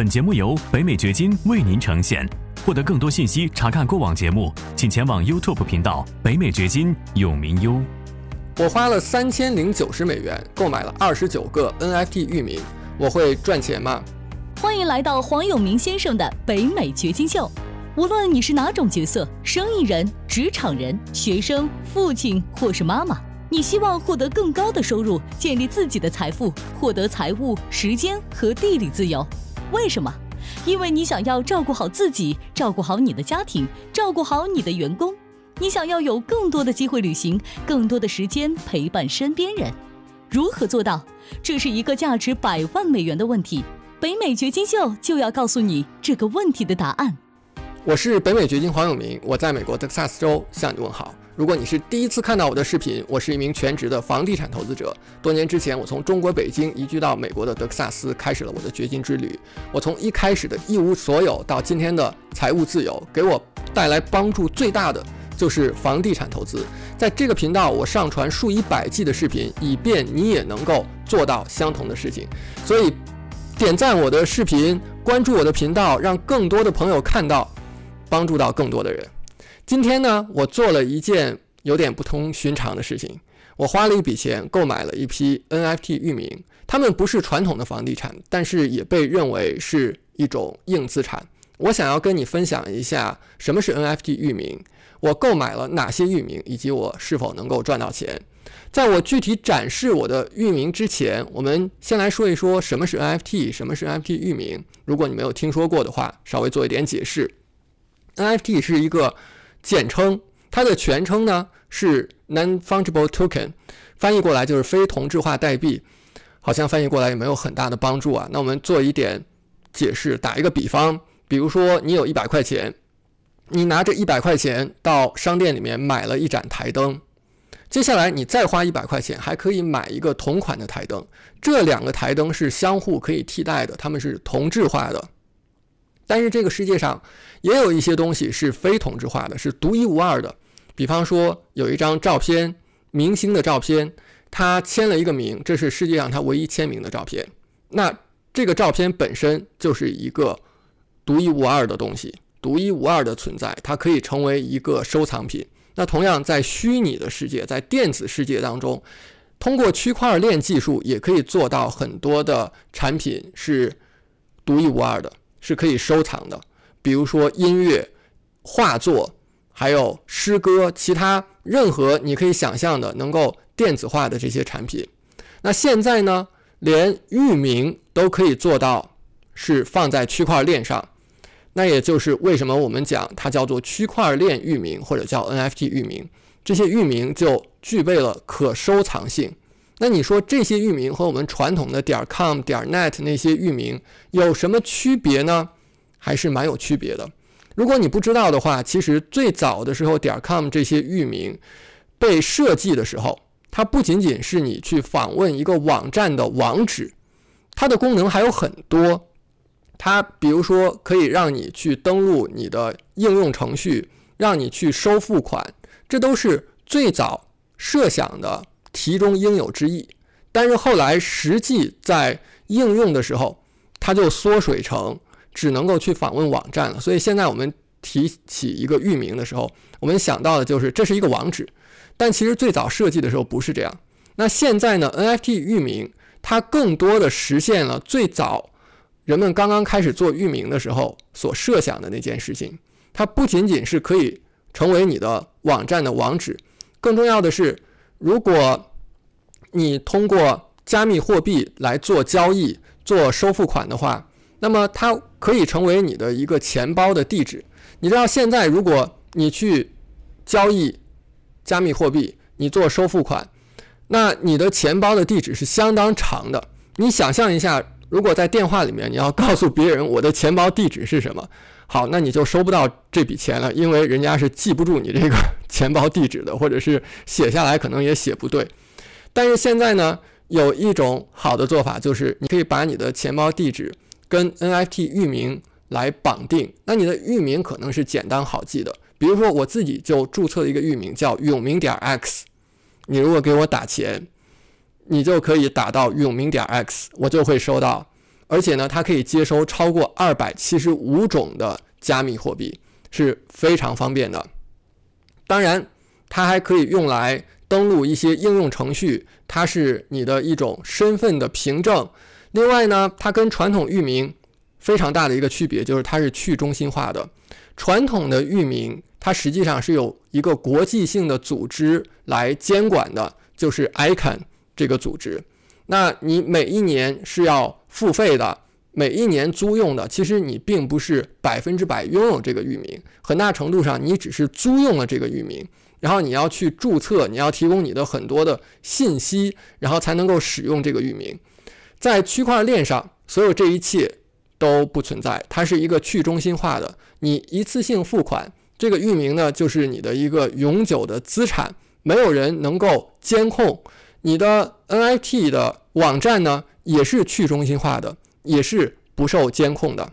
本节目由北美掘金为您呈现。获得更多信息，查看过往节目，请前往 YouTube 频道“北美掘金永明优”。我花了三千零九十美元购买了二十九个 NFT 域名，我会赚钱吗？欢迎来到黄永明先生的北美掘金秀。无论你是哪种角色，生意人、职场人、学生、父亲或是妈妈，你希望获得更高的收入，建立自己的财富，获得财务、时间和地理自由。为什么？因为你想要照顾好自己，照顾好你的家庭，照顾好你的员工。你想要有更多的机会旅行，更多的时间陪伴身边人。如何做到？这是一个价值百万美元的问题。北美掘金秀就要告诉你这个问题的答案。我是北美掘金黄永明，我在美国德克萨斯州向你问好。如果你是第一次看到我的视频，我是一名全职的房地产投资者。多年之前，我从中国北京移居到美国的德克萨斯，开始了我的掘金之旅。我从一开始的一无所有到今天的财务自由，给我带来帮助最大的就是房地产投资。在这个频道，我上传数以百计的视频，以便你也能够做到相同的事情。所以，点赞我的视频，关注我的频道，让更多的朋友看到，帮助到更多的人。今天呢，我做了一件有点不同寻常的事情。我花了一笔钱购买了一批 NFT 域名，它们不是传统的房地产，但是也被认为是一种硬资产。我想要跟你分享一下什么是 NFT 域名，我购买了哪些域名，以及我是否能够赚到钱。在我具体展示我的域名之前，我们先来说一说什么是 NFT，什么是 NFT 域名。如果你没有听说过的话，稍微做一点解释。NFT 是一个。简称，它的全称呢是 Non-Fungible Token，翻译过来就是非同质化代币，好像翻译过来也没有很大的帮助啊。那我们做一点解释，打一个比方，比如说你有一百块钱，你拿着一百块钱到商店里面买了一盏台灯，接下来你再花一百块钱，还可以买一个同款的台灯，这两个台灯是相互可以替代的，它们是同质化的。但是这个世界上也有一些东西是非同质化的，是独一无二的。比方说，有一张照片，明星的照片，他签了一个名，这是世界上他唯一签名的照片。那这个照片本身就是一个独一无二的东西，独一无二的存在，它可以成为一个收藏品。那同样，在虚拟的世界，在电子世界当中，通过区块链技术，也可以做到很多的产品是独一无二的。是可以收藏的，比如说音乐、画作，还有诗歌，其他任何你可以想象的能够电子化的这些产品。那现在呢，连域名都可以做到是放在区块链上，那也就是为什么我们讲它叫做区块链域名或者叫 NFT 域名，这些域名就具备了可收藏性。那你说这些域名和我们传统的点 com 点 net 那些域名有什么区别呢？还是蛮有区别的。如果你不知道的话，其实最早的时候点 com 这些域名被设计的时候，它不仅仅是你去访问一个网站的网址，它的功能还有很多。它比如说可以让你去登录你的应用程序，让你去收付款，这都是最早设想的。题中应有之意，但是后来实际在应用的时候，它就缩水成只能够去访问网站了。所以现在我们提起一个域名的时候，我们想到的就是这是一个网址，但其实最早设计的时候不是这样。那现在呢，NFT 域名它更多的实现了最早人们刚刚开始做域名的时候所设想的那件事情。它不仅仅是可以成为你的网站的网址，更重要的是。如果你通过加密货币来做交易、做收付款的话，那么它可以成为你的一个钱包的地址。你知道，现在如果你去交易加密货币，你做收付款，那你的钱包的地址是相当长的。你想象一下，如果在电话里面你要告诉别人我的钱包地址是什么？好，那你就收不到这笔钱了，因为人家是记不住你这个 钱包地址的，或者是写下来可能也写不对。但是现在呢，有一种好的做法，就是你可以把你的钱包地址跟 NFT 域名来绑定。那你的域名可能是简单好记的，比如说我自己就注册了一个域名叫永明点 x。你如果给我打钱，你就可以打到永明点 x，我就会收到而且呢，它可以接收超过二百七十五种的加密货币，是非常方便的。当然，它还可以用来登录一些应用程序，它是你的一种身份的凭证。另外呢，它跟传统域名非常大的一个区别就是它是去中心化的。传统的域名它实际上是有一个国际性的组织来监管的，就是 ICANN 这个组织。那你每一年是要付费的，每一年租用的，其实你并不是百分之百拥有这个域名，很大程度上你只是租用了这个域名，然后你要去注册，你要提供你的很多的信息，然后才能够使用这个域名。在区块链上，所有这一切都不存在，它是一个去中心化的，你一次性付款，这个域名呢就是你的一个永久的资产，没有人能够监控。你的 NFT 的网站呢，也是去中心化的，也是不受监控的。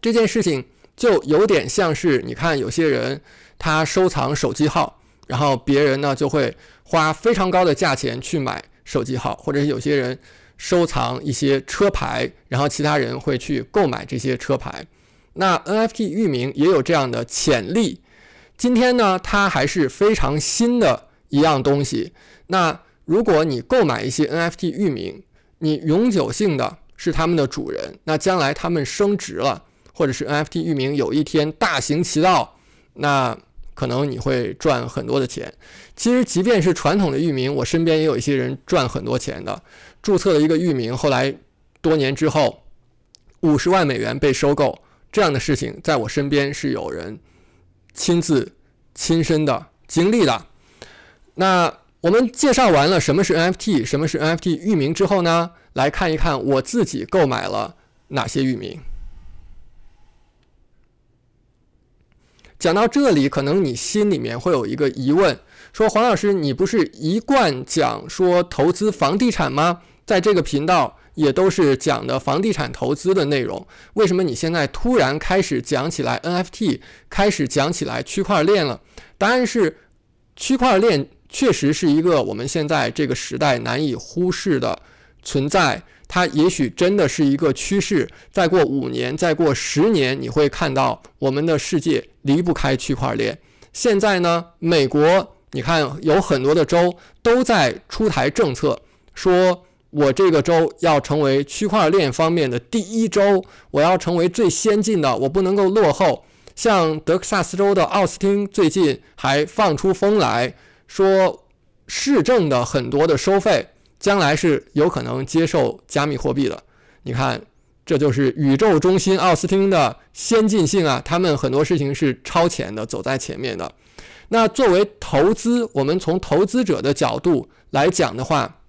这件事情就有点像是，你看有些人他收藏手机号，然后别人呢就会花非常高的价钱去买手机号，或者是有些人收藏一些车牌，然后其他人会去购买这些车牌。那 NFT 域名也有这样的潜力。今天呢，它还是非常新的一样东西。那如果你购买一些 NFT 域名，你永久性的是他们的主人，那将来他们升值了，或者是 NFT 域名有一天大行其道，那可能你会赚很多的钱。其实，即便是传统的域名，我身边也有一些人赚很多钱的，注册了一个域名，后来多年之后五十万美元被收购，这样的事情在我身边是有人亲自亲身的经历的。那。我们介绍完了什么是 NFT，什么是 NFT 域名之后呢，来看一看我自己购买了哪些域名。讲到这里，可能你心里面会有一个疑问，说黄老师，你不是一贯讲说投资房地产吗？在这个频道也都是讲的房地产投资的内容，为什么你现在突然开始讲起来 NFT，开始讲起来区块链了？答案是区块链。确实是一个我们现在这个时代难以忽视的存在，它也许真的是一个趋势。再过五年，再过十年，你会看到我们的世界离不开区块链。现在呢，美国你看有很多的州都在出台政策，说我这个州要成为区块链方面的第一州，我要成为最先进的，我不能够落后。像德克萨斯州的奥斯汀最近还放出风来。说市政的很多的收费，将来是有可能接受加密货币的。你看，这就是宇宙中心奥斯汀的先进性啊！他们很多事情是超前的，走在前面的。那作为投资，我们从投资者的角度来讲的话，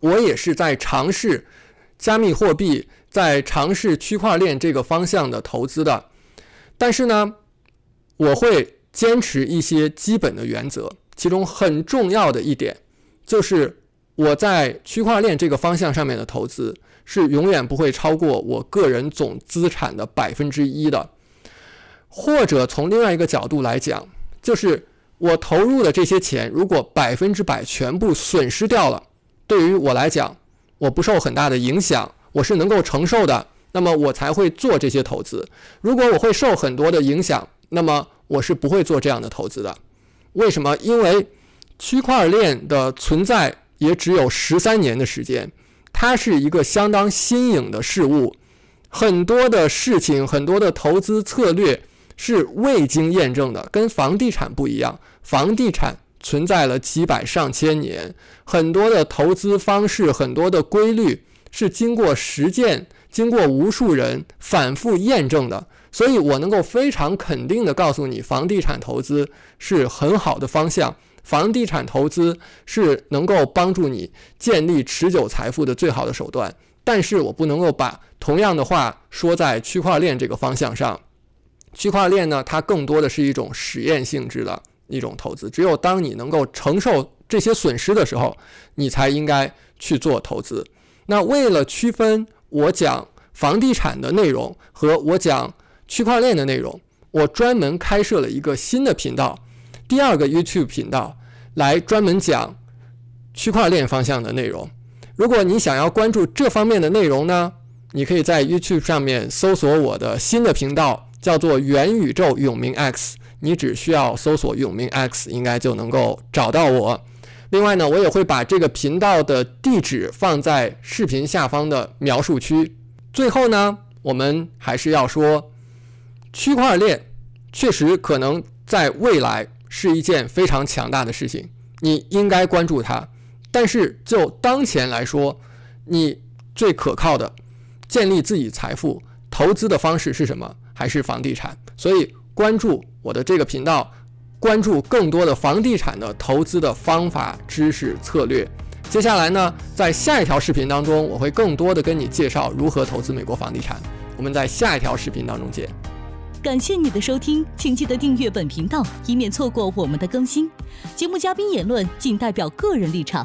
我也是在尝试加密货币，在尝试区块链这个方向的投资的。但是呢，我会坚持一些基本的原则。其中很重要的一点，就是我在区块链这个方向上面的投资是永远不会超过我个人总资产的百分之一的。或者从另外一个角度来讲，就是我投入的这些钱，如果百分之百全部损失掉了，对于我来讲，我不受很大的影响，我是能够承受的，那么我才会做这些投资。如果我会受很多的影响，那么我是不会做这样的投资的。为什么？因为区块链的存在也只有十三年的时间，它是一个相当新颖的事物，很多的事情，很多的投资策略是未经验证的，跟房地产不一样。房地产存在了几百上千年，很多的投资方式，很多的规律是经过实践，经过无数人反复验证的。所以我能够非常肯定地告诉你，房地产投资是很好的方向，房地产投资是能够帮助你建立持久财富的最好的手段。但是我不能够把同样的话说在区块链这个方向上。区块链呢，它更多的是一种实验性质的一种投资，只有当你能够承受这些损失的时候，你才应该去做投资。那为了区分我讲房地产的内容和我讲。区块链的内容，我专门开设了一个新的频道，第二个 YouTube 频道，来专门讲区块链方向的内容。如果你想要关注这方面的内容呢，你可以在 YouTube 上面搜索我的新的频道，叫做元宇宙永明 X。你只需要搜索永明 X，应该就能够找到我。另外呢，我也会把这个频道的地址放在视频下方的描述区。最后呢，我们还是要说，区块链确实可能在未来是一件非常强大的事情，你应该关注它。但是就当前来说，你最可靠的建立自己财富、投资的方式是什么？还是房地产？所以关注我的这个频道。关注更多的房地产的投资的方法、知识、策略。接下来呢，在下一条视频当中，我会更多的跟你介绍如何投资美国房地产。我们在下一条视频当中见。感谢你的收听，请记得订阅本频道，以免错过我们的更新。节目嘉宾言论仅代表个人立场。